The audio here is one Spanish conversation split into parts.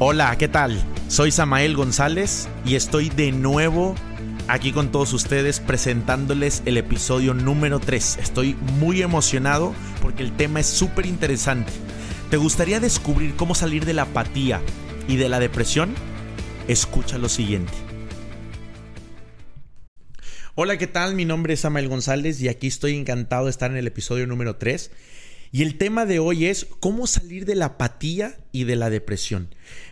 Hola, ¿qué tal? Soy Samael González y estoy de nuevo aquí con todos ustedes presentándoles el episodio número 3. Estoy muy emocionado porque el tema es súper interesante. ¿Te gustaría descubrir cómo salir de la apatía y de la depresión? Escucha lo siguiente. Hola, ¿qué tal? Mi nombre es Samael González y aquí estoy encantado de estar en el episodio número 3. Y el tema de hoy es cómo salir de la apatía y de la depresión.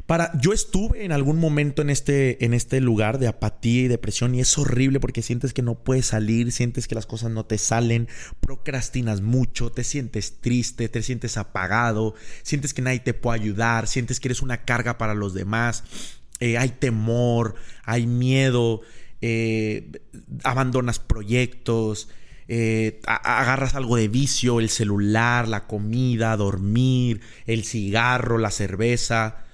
Para, yo estuve en algún momento en este, en este lugar de apatía y depresión y es horrible porque sientes que no puedes salir, sientes que las cosas no te salen, procrastinas mucho, te sientes triste, te sientes apagado, sientes que nadie te puede ayudar, sientes que eres una carga para los demás, eh, hay temor, hay miedo, eh, abandonas proyectos. Eh, agarras algo de vicio, el celular, la comida, dormir, el cigarro, la cerveza.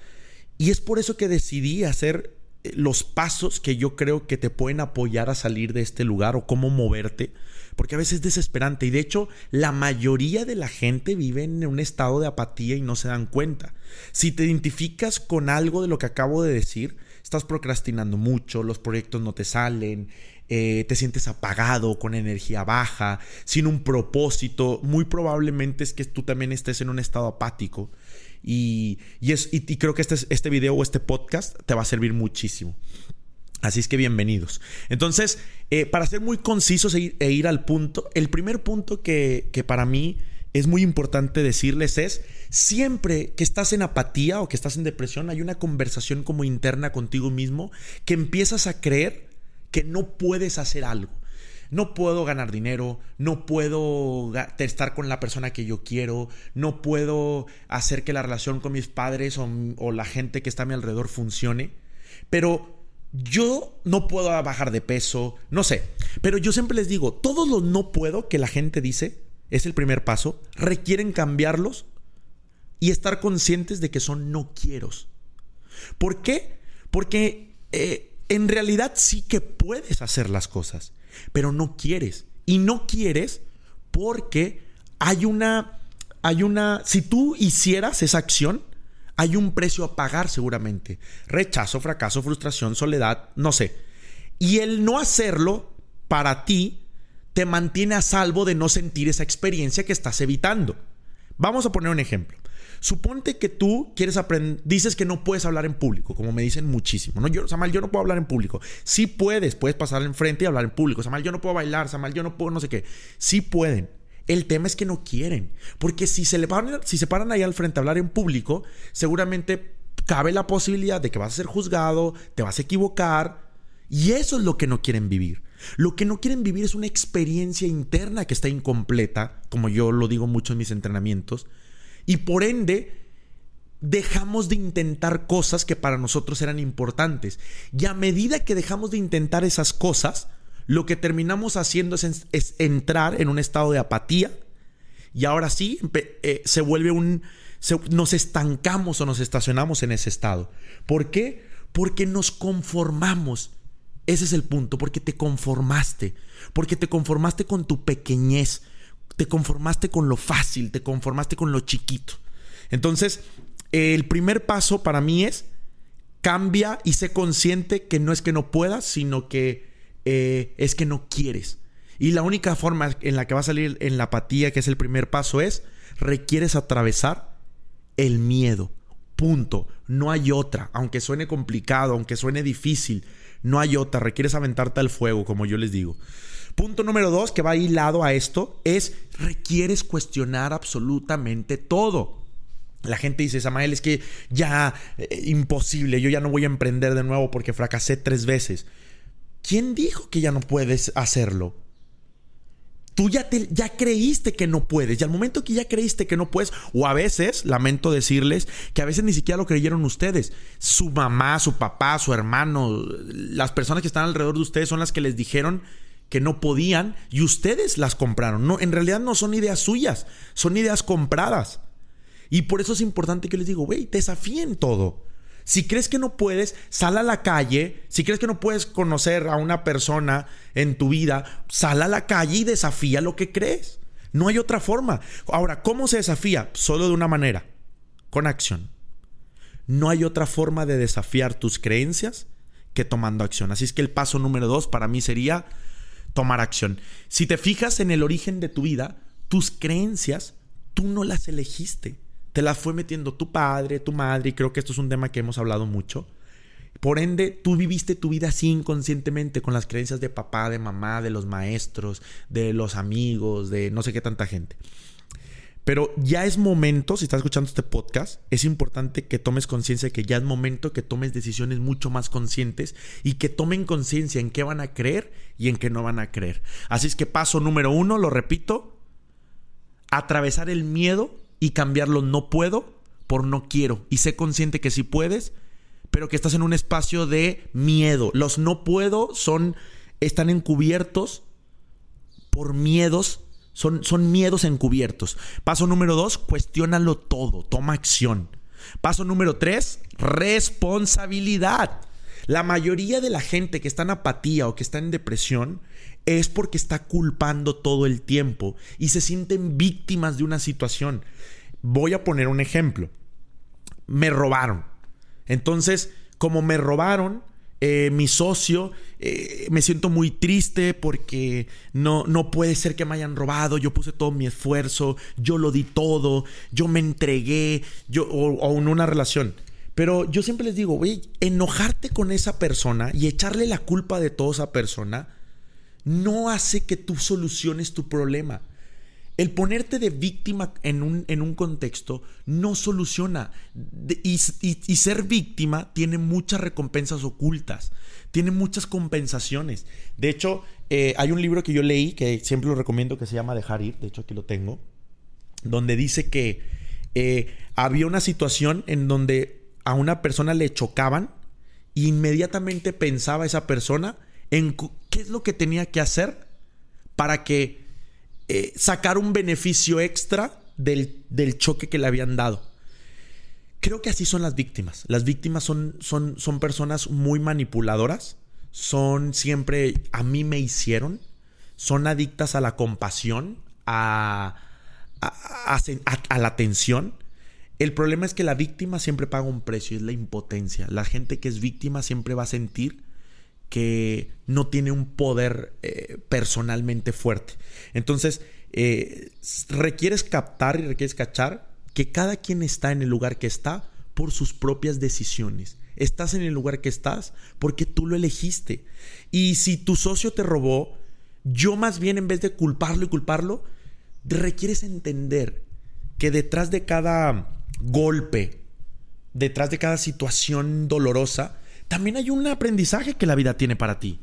Y es por eso que decidí hacer eh, los pasos que yo creo que te pueden apoyar a salir de este lugar o cómo moverte, porque a veces es desesperante y de hecho la mayoría de la gente vive en un estado de apatía y no se dan cuenta. Si te identificas con algo de lo que acabo de decir, estás procrastinando mucho, los proyectos no te salen, eh, te sientes apagado, con energía baja, sin un propósito, muy probablemente es que tú también estés en un estado apático. Y, es, y, creo que este, este video o este podcast te va a servir muchísimo. Así es que bienvenidos. Entonces, eh, para ser muy concisos e, e ir, al punto, el primer punto que, que para mí es muy importante decirles es, siempre que estás en apatía o que estás en depresión, hay una conversación como interna contigo mismo que empiezas a creer que no puedes hacer algo. No puedo ganar dinero, no puedo estar con la persona que yo quiero, no puedo hacer que la relación con mis padres o, la gente que está a mi alrededor funcione. Pero yo no puedo bajar de peso, no sé. Pero yo siempre les digo, todos los no puedo que la gente dice, es el primer paso, requieren cambiarlos y estar conscientes de que son no quiero. ¿Por qué? Porque eh, en realidad sí que puedes hacer las cosas, pero no quieres. Y no quieres porque hay una, hay una, si tú hicieras esa acción, hay un precio a pagar seguramente. Rechazo, fracaso, frustración, soledad, no sé. Y el no hacerlo para ti te mantiene a salvo de no sentir esa experiencia que estás evitando. Vamos a poner un ejemplo. Suponte que tú quieres aprender, dices que no puedes hablar en público, como me dicen muchísimo. No, yo, Samal, yo no puedo hablar en público. Sí puedes, puedes pasar enfrente y hablar en público. Samal, yo no puedo bailar, Samal, yo no puedo no sé qué. Sí pueden. El tema es que no quieren. Porque si se, le paran, si se paran ahí al frente a hablar en público, seguramente cabe la posibilidad de que vas a ser juzgado, te vas a equivocar. Y eso es lo que no quieren vivir. Lo que no quieren vivir es una experiencia interna que está incompleta, como yo lo digo mucho en mis entrenamientos, y por ende, dejamos de intentar cosas que para nosotros eran importantes. Y a medida que dejamos de intentar esas cosas, lo que terminamos haciendo es, entrar en un estado de apatía. Y ahora sí, eh, se vuelve un... nos estancamos o nos estacionamos en ese estado. ¿Por qué? Porque nos conformamos. Ese es el punto, porque te conformaste, porque te conformaste con tu pequeñez, te conformaste con lo fácil, te conformaste con lo chiquito. Entonces, el primer paso para mí es cambia y sé consciente que no es que no puedas, sino que eh, es que no quieres. Y la única forma en la que va a salir en la apatía, que es el primer paso, es requieres atravesar el miedo. Punto. No hay otra. Aunque suene complicado, aunque suene difícil, no hay otra. Requieres aventarte al fuego, como yo les digo. Punto número dos, que va hilado a esto, es requieres cuestionar absolutamente todo. La gente dice, Samael, es que ya eh, imposible, yo ya no voy a emprender de nuevo porque fracasé tres veces. ¿Quién dijo que ya no puedes hacerlo? Tú ya, te, ya creíste que no puedes. Y al momento que ya creíste que no puedes, o a veces, lamento decirles, que a veces ni siquiera lo creyeron ustedes. Su mamá, su papá, su hermano, las personas que están alrededor de ustedes son las que les dijeron que no podían y ustedes las compraron. No, en realidad no son ideas suyas, son ideas compradas. Y por eso es importante que les digo, güey, desafíen todo. Si crees que no puedes, sal a la calle. Si crees que no puedes conocer a una persona en tu vida, sal a la calle y desafía lo que crees. No hay otra forma. Ahora, ¿cómo se desafía? Solo de una manera, con acción. no hay otra forma de desafiar tus creencias que tomando acción. Así es que el paso número dos para mí sería tomar acción. Si te fijas en el origen de tu vida, tus creencias, tú no las elegiste. Te las fue metiendo tu padre, tu madre, y creo que esto es un tema que hemos hablado mucho. Por ende, tú viviste tu vida así inconscientemente con las creencias de papá, de mamá, de los maestros, de los amigos, de no sé qué tanta gente. Pero ya es momento, si estás escuchando este podcast, es importante que tomes conciencia de que ya es momento que tomes decisiones mucho más conscientes y que tomen conciencia en qué van a creer y en qué no van a creer. Así es que paso número uno, lo repito, atravesar el miedo y cambiarlo no puedo por no quiero. Y sé consciente que sí puedes, pero que estás en un espacio de miedo. Los no puedo son, están encubiertos por miedos son, son miedos encubiertos. Paso número dos, cuestiónalo todo, toma acción. Paso número tres, responsabilidad. La mayoría de la gente que está en apatía o que está en depresión es porque está culpando todo el tiempo y se sienten víctimas de una situación. Voy a poner un ejemplo. Me robaron. Entonces, como me robaron, eh, mi socio, eh, me siento muy triste porque no, no puede ser que me hayan robado, yo puse todo mi esfuerzo, yo lo di todo, yo me entregué, yo, o, en una relación. Pero yo siempre les digo, güey, enojarte con esa persona y echarle la culpa de toda esa persona no hace que tú soluciones tu problema. El ponerte de víctima en un, en un contexto no soluciona. y, ser víctima tiene muchas recompensas ocultas, tiene muchas compensaciones. De hecho, eh, hay un libro que yo leí que siempre lo recomiendo que se llama Dejar ir, de hecho aquí lo tengo, donde dice que eh, había una situación en donde a una persona le chocaban e inmediatamente pensaba esa persona en qué es lo que tenía que hacer para que eh, sacar un beneficio extra del, choque que le habían dado. Creo que así son las víctimas. Las víctimas son, son, son personas muy manipuladoras, son siempre a mí me hicieron, son adictas a la compasión, a, a, a, la atención. El problema es que la víctima siempre paga un precio, es la impotencia. La gente que es víctima siempre va a sentir que no tiene un poder eh, personalmente fuerte. Entonces, eh, requieres captar y requieres cachar que cada quien está en el lugar que está por sus propias decisiones. Estás en el lugar que estás porque tú lo elegiste. Y si tu socio te robó, yo más bien en vez de culparlo y culparlo, requieres entender que detrás de cada golpe, detrás de cada situación dolorosa, también hay un aprendizaje que la vida tiene para ti.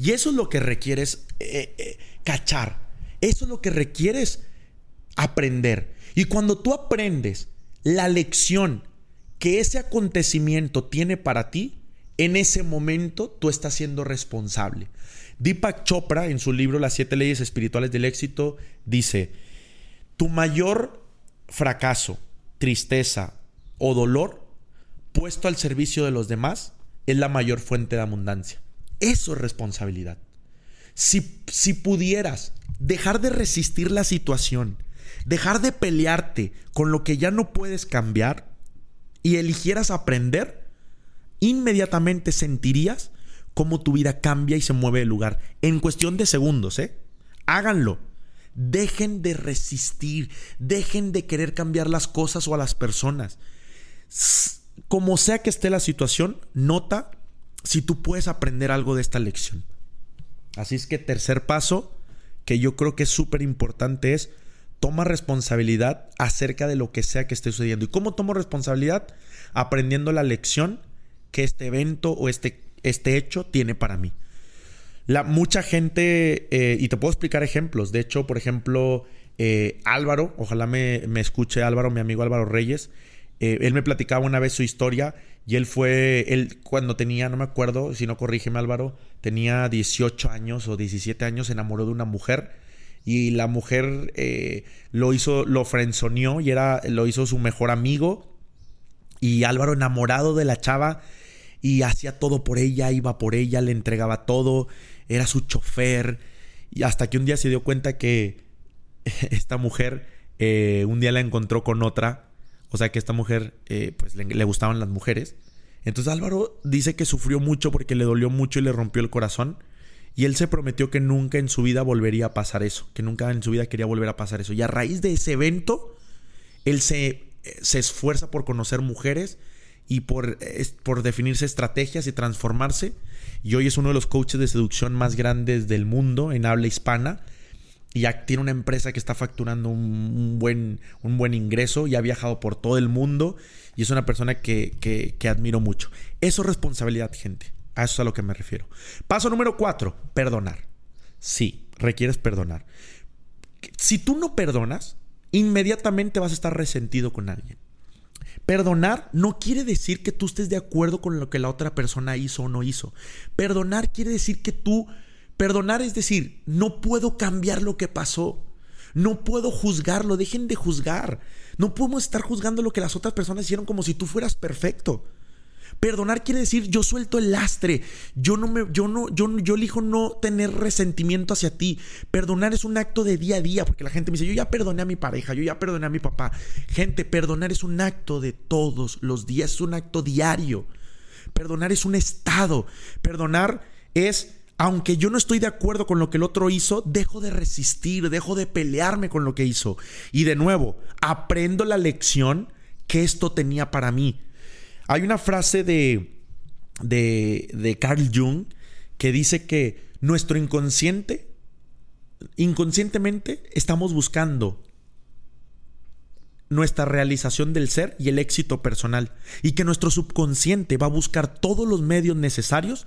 Y eso es lo que requieres eh, eh, cachar. Eso es lo que requieres aprender. Y cuando tú aprendes la lección que ese acontecimiento tiene para ti, en ese momento tú estás siendo responsable. Deepak Chopra, en su libro Las siete leyes espirituales del éxito, dice, tu mayor fracaso, tristeza o dolor puesto al servicio de los demás es la mayor fuente de abundancia. Eso es responsabilidad. Si, si pudieras dejar de resistir la situación, dejar de pelearte con lo que ya no puedes cambiar y eligieras aprender, inmediatamente sentirías cómo tu vida cambia y se mueve de lugar. En cuestión de segundos, ¿eh? Háganlo. Dejen de resistir, dejen de querer cambiar las cosas o a las personas como sea que esté la situación, nota si tú puedes aprender algo de esta lección. Así es que tercer paso, que yo creo que es súper importante, es toma responsabilidad acerca de lo que sea que esté sucediendo. ¿Y cómo tomo responsabilidad? Aprendiendo la lección que este evento o este, este hecho tiene para mí. La, mucha gente, eh, y te puedo explicar ejemplos, de hecho, por ejemplo, eh, Álvaro, ojalá me, me escuche Álvaro, mi amigo Álvaro Reyes, eh, él me platicaba una vez su historia y él fue, él cuando tenía, no me acuerdo, si no corrígeme Álvaro, tenía 18 años o 17 años, se enamoró de una mujer y la mujer eh, lo hizo, lo frenzoneó y era, lo hizo su mejor amigo y Álvaro enamorado de la chava y hacía todo por ella, iba por ella, le entregaba todo, era su chofer y hasta que un día se dio cuenta que esta mujer eh, un día la encontró con otra O sea que esta mujer, eh, pues le, gustaban las mujeres. Entonces Álvaro dice que sufrió mucho porque le dolió mucho y le rompió el corazón. Y él se prometió que nunca en su vida volvería a pasar eso, que nunca en su vida quería volver a pasar eso. Y a raíz de ese evento, él se, se esfuerza por conocer mujeres y por, por definirse estrategias y transformarse. Y hoy es uno de los coaches de seducción más grandes del mundo en habla hispana. Y ya tiene una empresa que está facturando un, buen, un buen ingreso y ha viajado por todo el mundo. Y es una persona que, que, admiro mucho. Eso es responsabilidad, gente. A eso es a lo que me refiero. Paso número cuatro, perdonar. Sí, requieres perdonar. Si tú no perdonas, inmediatamente vas a estar resentido con alguien. Perdonar no quiere decir que tú estés de acuerdo con lo que la otra persona hizo o no hizo. Perdonar quiere decir que tú... Perdonar es decir, no puedo cambiar lo que pasó. No puedo juzgarlo. Dejen de juzgar. No podemos estar juzgando lo que las otras personas hicieron como si tú fueras perfecto. Perdonar quiere decir yo suelto el lastre. Yo no me yo no yo yo elijo no tener resentimiento hacia ti. Perdonar es un acto de día a día porque la gente me dice, "Yo ya perdoné a mi pareja, yo ya perdoné a mi papá." Gente, perdonar es un acto de todos los días, es un acto diario. Perdonar es un estado. Perdonar es aunque yo no estoy de acuerdo con lo que el otro hizo, dejo de resistir, dejo de pelearme con lo que hizo. Y de nuevo, aprendo la lección que esto tenía para mí. Hay una frase de, de, Carl Jung que dice que nuestro inconsciente, inconscientemente, estamos buscando nuestra realización del ser y el éxito personal. Y que nuestro subconsciente va a buscar todos los medios necesarios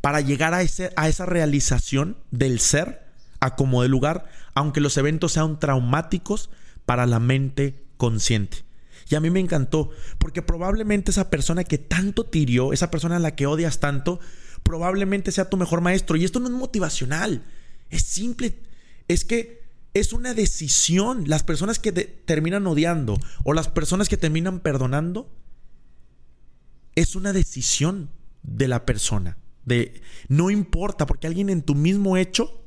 para llegar a, ese, a esa realización del ser a como de lugar, aunque los eventos sean traumáticos para la mente consciente. Y a mí me encantó, porque probablemente esa persona que tanto tirió, esa persona a la que odias tanto, probablemente sea tu mejor maestro. Y esto no es motivacional, es simple, es que es una decisión. Las personas que te terminan odiando o las personas que terminan perdonando, es una decisión de la persona. De, no importa, porque alguien en tu mismo hecho,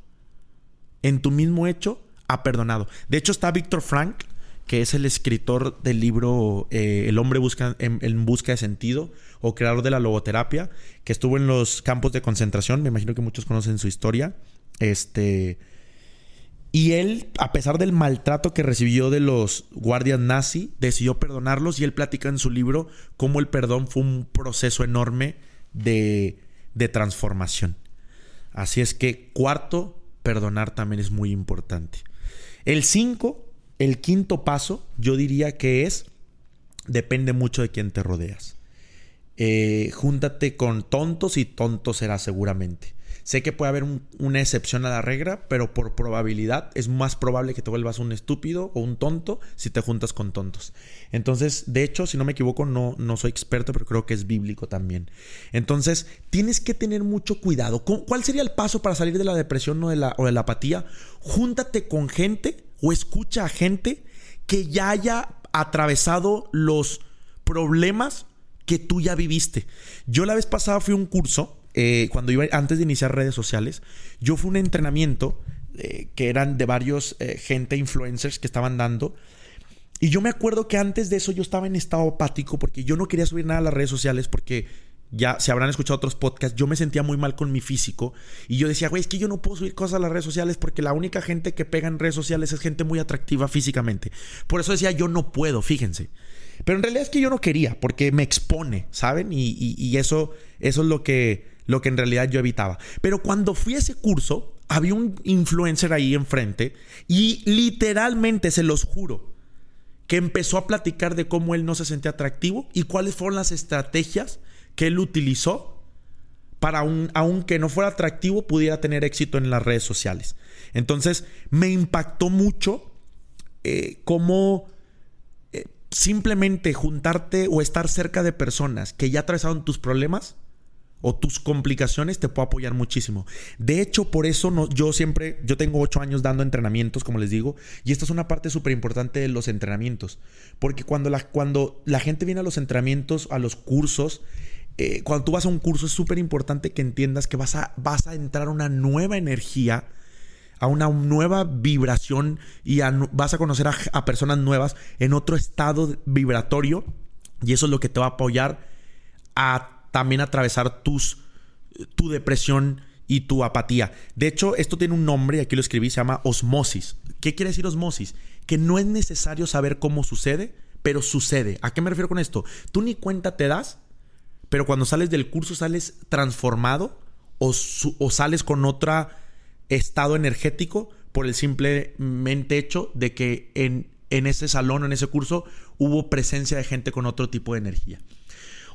en tu mismo hecho, ha perdonado. De hecho, está Víctor Frank, que es el escritor del libro eh, El hombre busca, en, busca de sentido o creador de la logoterapia, que estuvo en los campos de concentración, me imagino que muchos conocen su historia. Este, y él, a pesar del maltrato que recibió de los guardias nazi, decidió perdonarlos y él platica en su libro cómo el perdón fue un proceso enorme de, de transformación. Así es que cuarto, perdonar también es muy importante. El cinco el quinto paso, yo diría que es, depende mucho de quién te rodeas. Eh, júntate con tontos y tonto serás seguramente. Sé que puede haber una excepción a la regla, pero por probabilidad es más probable que te vuelvas un estúpido o un tonto si te juntas con tontos. Entonces, de hecho, si no me equivoco, no, no soy experto, pero creo que es bíblico también. Entonces, tienes que tener mucho cuidado. ¿Cuál sería el paso para salir de la depresión o de la, o de la apatía? Júntate con gente o escucha a gente que ya haya atravesado los problemas que tú ya viviste. Yo la vez pasada fui a un curso, eh, cuando iba antes de iniciar redes sociales, yo fui a un entrenamiento eh, que eran de varios eh, gente, influencers que estaban dando. Y yo me acuerdo que antes de eso yo estaba en estado apático porque yo no quería subir nada a las redes sociales porque ya se habrán escuchado otros podcasts, yo me sentía muy mal con mi físico y yo decía, güey, es que yo no puedo subir cosas a las redes sociales porque la única gente que pega en redes sociales es gente muy atractiva físicamente. Por eso decía, yo no puedo, fíjense. Pero en realidad es que yo no quería porque me expone, ¿saben? Y, eso, eso es lo que, lo que en realidad yo evitaba. Pero cuando fui a ese curso, había un influencer ahí enfrente y literalmente, se los juro, que empezó a platicar de cómo él no se sentía atractivo y cuáles fueron las estrategias que él utilizó para, un, aunque no fuera atractivo, pudiera tener éxito en las redes sociales. Entonces, me impactó mucho eh, cómo eh, simplemente juntarte o estar cerca de personas que ya atravesaron tus problemas o tus complicaciones te puede apoyar muchísimo. De hecho, por eso no, yo siempre, yo tengo ocho años dando entrenamientos, como les digo, y esta es una parte súper importante de los entrenamientos, porque cuando la, cuando la gente viene a los entrenamientos, a los cursos, eh, cuando tú vas a un curso es súper importante que entiendas que vas a, vas a entrar una nueva energía a una nueva vibración y vas a conocer a, personas nuevas en otro estado vibratorio y eso es lo que te va a apoyar a también atravesar tus, tu depresión y tu apatía. De hecho, esto tiene un nombre, aquí lo escribí, se llama osmosis. ¿Qué quiere decir osmosis? Que no es necesario saber cómo sucede, pero sucede. ¿A qué me refiero con esto? Tú ni cuenta te das, pero cuando sales del curso sales transformado o, o sales con otro estado energético por el simplemente hecho de que en, en ese salón o en ese curso hubo presencia de gente con otro tipo de energía.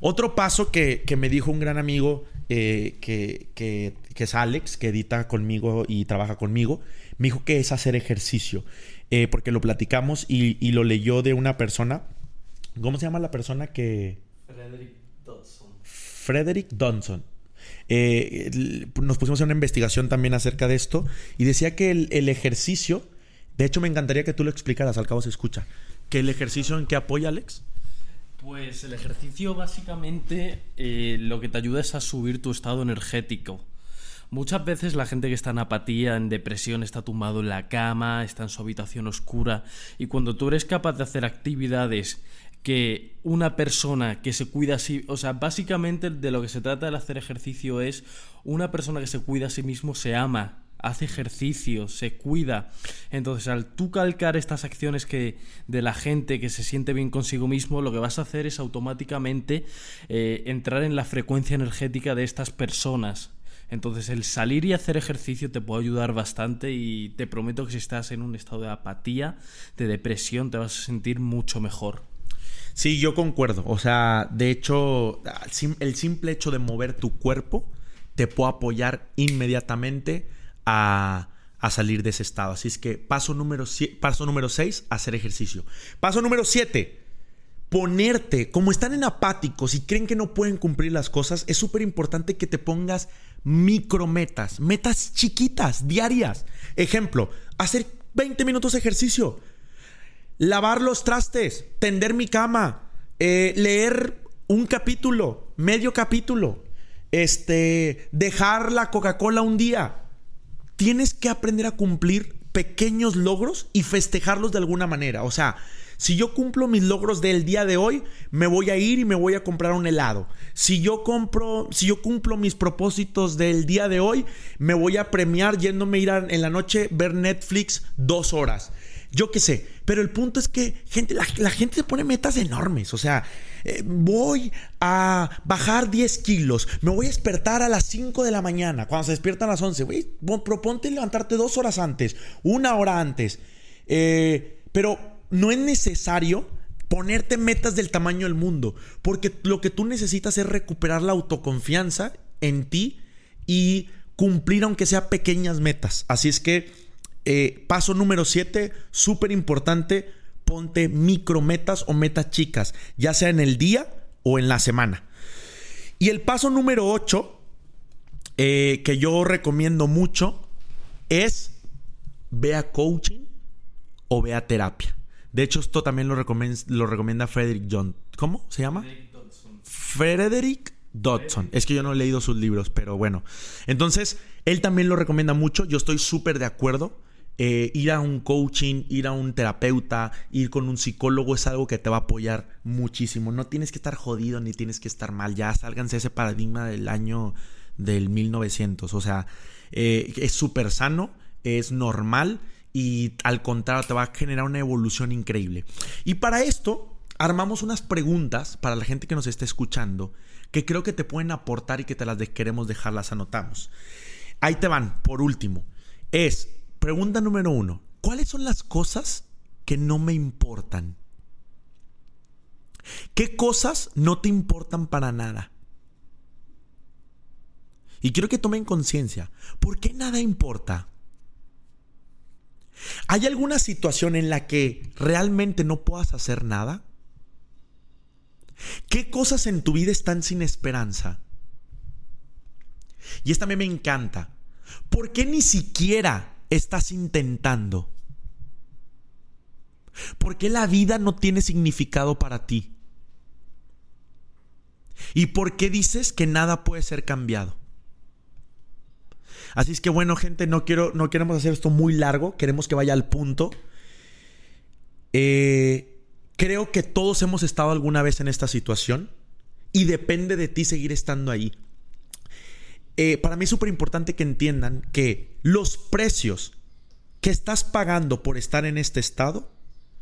Otro paso que, me dijo un gran amigo eh, que, es Alex, que edita conmigo y trabaja conmigo, me dijo que es hacer ejercicio, eh, porque lo platicamos y, lo leyó de una persona. ¿Cómo se llama la persona que... Frederick Dodson. Frederick Dodson. Eh, nos pusimos en una investigación también acerca de esto y decía que el, el, ejercicio, de hecho me encantaría que tú lo explicaras, al cabo se escucha, que el ejercicio en qué apoya Alex. Pues el ejercicio básicamente eh, lo que te ayuda es a subir tu estado energético. Muchas veces la gente que está en apatía, en depresión, está tumbado en la cama, está en su habitación oscura y cuando tú eres capaz de hacer actividades que una persona que se cuida así, o sea, básicamente de lo que se trata de hacer ejercicio es una persona que se cuida a sí mismo se ama, hace ejercicio, se cuida. Entonces, al tú calcar estas acciones que de la gente que se siente bien consigo mismo, lo que vas a hacer es automáticamente eh, entrar en la frecuencia energética de estas personas. Entonces, el salir y hacer ejercicio te puede ayudar bastante y te prometo que si estás en un estado de apatía, de depresión, te vas a sentir mucho mejor. Sí, yo concuerdo. O sea, de hecho, el simple hecho de mover tu cuerpo te puede apoyar inmediatamente a, salir de ese estado. Así es que paso número, paso número 6, hacer ejercicio. Paso número 7, ponerte, como están en apáticos y creen que no pueden cumplir las cosas, es súper importante que te pongas micrometas, metas chiquitas, diarias. Ejemplo, hacer 20 minutos de ejercicio, lavar los trastes, tender mi cama, eh, leer un capítulo, medio capítulo, este, dejar la Coca-Cola un día, tienes que aprender a cumplir pequeños logros y festejarlos de alguna manera. O sea, si yo cumplo mis logros del día de hoy, me voy a ir y me voy a comprar un helado. Si yo compro, si yo cumplo mis propósitos del día de hoy, me voy a premiar yéndome a ir en la noche ver Netflix dos horas. Yo qué sé, pero el punto es que gente, la, gente se pone metas enormes. O sea, eh, voy a bajar 10 kilos, me voy a despertar a las 5 de la mañana, cuando se despiertan a las 11. Güey, proponte levantarte dos horas antes, una hora antes. Eh, pero no es necesario ponerte metas del tamaño del mundo, porque lo que tú necesitas es recuperar la autoconfianza en ti y cumplir aunque sea pequeñas metas. Así es que eh, paso número 7, súper importante, ponte micrometas o metas chicas, ya sea en el día o en la semana. Y el paso número 8, eh, que yo recomiendo mucho, es ve a coaching o ve a terapia. De hecho, esto también lo recomienda, lo recomienda Frederick John. ¿Cómo se llama? Frederick Dodson. Es que yo no he leído sus libros, pero bueno. Entonces, él también lo recomienda mucho. Yo estoy súper de acuerdo. Eh, ir a un coaching, ir a un terapeuta, ir con un psicólogo es algo que te va a apoyar muchísimo. No tienes que estar jodido ni tienes que estar mal. Ya sálganse ese paradigma del año del 1900. O sea, eh, es súper sano, es normal y al contrario te va a generar una evolución increíble. Y para esto armamos unas preguntas para la gente que nos está escuchando que creo que te pueden aportar y que te las queremos dejar, las anotamos. Ahí te van, por último. Es, Pregunta número uno. ¿Cuáles son las cosas que no me importan? ¿Qué cosas no te importan para nada? Y quiero que tomen conciencia. ¿Por qué nada importa? ¿Hay alguna situación en la que realmente no puedas hacer nada? ¿Qué cosas en tu vida están sin esperanza? Y esta me encanta. ¿Por qué ni siquiera estás intentando? ¿Por qué la vida no tiene significado para ti? ¿Y por qué dices que nada puede ser cambiado? Así es que bueno, gente, no, quiero, no queremos hacer esto muy largo, queremos que vaya al punto. Eh, creo que todos hemos estado alguna vez en esta situación y depende de ti seguir estando ahí. Eh, para mí es súper importante que entiendan que los precios que estás pagando por estar en este estado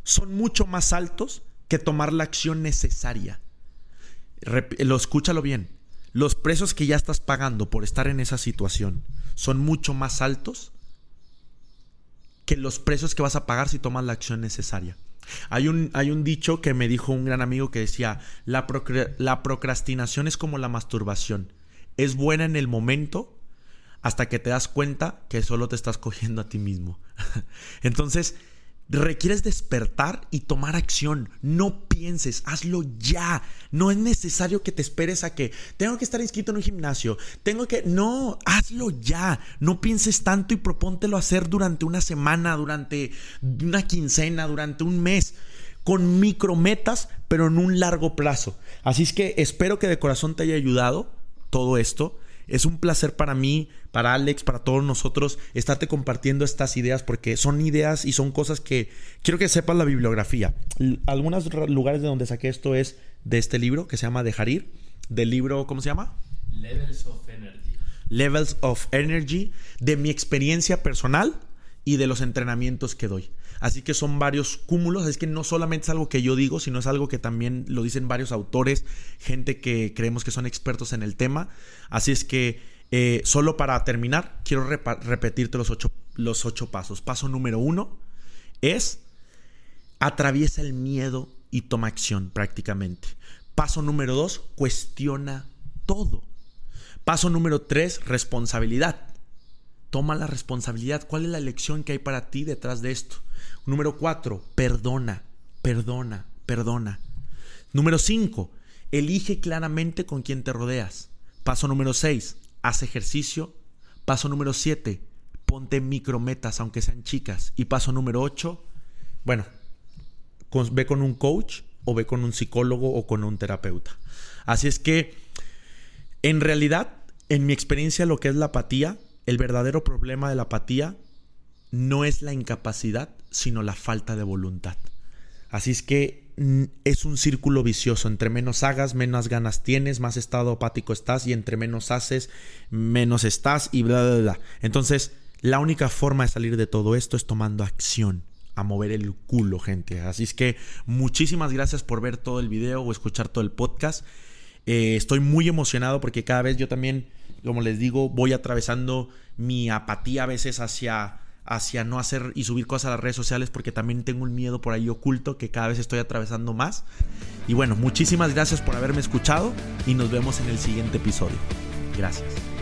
son mucho más altos que tomar la acción necesaria. lo escúchalo bien. Los precios que ya estás pagando por estar en esa situación son mucho más altos que los precios que vas a pagar si tomas la acción necesaria. Hay un, hay un dicho que me dijo un gran amigo que decía, la, la procrastinación es como la masturbación. Es buena en el momento hasta que te das cuenta que solo te estás cogiendo a ti mismo. Entonces, requieres despertar y tomar acción. No pienses, hazlo ya. No es necesario que te esperes a que tengo que estar inscrito en un gimnasio. Tengo que... No, hazlo ya. No pienses tanto y propóntelo hacer durante una semana, durante una quincena, durante un mes. Con micrometas, pero en un largo plazo. Así es que espero que de corazón te haya ayudado todo esto. Es un placer para mí, para Alex, para todos nosotros, estarte compartiendo estas ideas porque son ideas y son cosas que quiero que sepas la bibliografía. Algunos lugares de donde saqué esto es de este libro que se llama Dejar ir, del libro, ¿cómo se llama? Levels of Energy. Levels of Energy, de mi experiencia personal y de los entrenamientos que doy. Así que son varios cúmulos, es que no solamente es algo que yo digo, sino es algo que también lo dicen varios autores, gente que creemos que son expertos en el tema. Así es que eh, solo para terminar, quiero repetirte los ocho, los ocho pasos. Paso número uno es atraviesa el miedo y toma acción prácticamente. Paso número dos, cuestiona todo. Paso número tres, responsabilidad. Toma la responsabilidad. ¿Cuál es la lección que hay para ti detrás de esto? Número cuatro, perdona, perdona, perdona. Número cinco, elige claramente con quién te rodeas. Paso número seis, haz ejercicio. Paso número siete, ponte micrometas, aunque sean chicas. Y paso número ocho, bueno, ve con un coach o ve con un psicólogo o con un terapeuta. Así es que, en realidad, en mi experiencia, lo que es la apatía, el verdadero problema de la apatía no es la incapacidad, sino la falta de voluntad. Así es que mm, es un círculo vicioso. Entre menos hagas, menos ganas tienes, más estado apático estás y entre menos haces, menos estás y bla, bla, bla. Entonces, la única forma de salir de todo esto es tomando acción, a mover el culo, gente. Así es que muchísimas gracias por ver todo el video o escuchar todo el podcast. Eh, estoy muy emocionado porque cada vez yo también, como les digo, voy atravesando mi apatía a veces hacia hacia no hacer y subir cosas a las redes sociales porque también tengo un miedo por ahí oculto que cada vez estoy atravesando más. Y bueno, muchísimas gracias por haberme escuchado y nos vemos en el siguiente episodio. Gracias.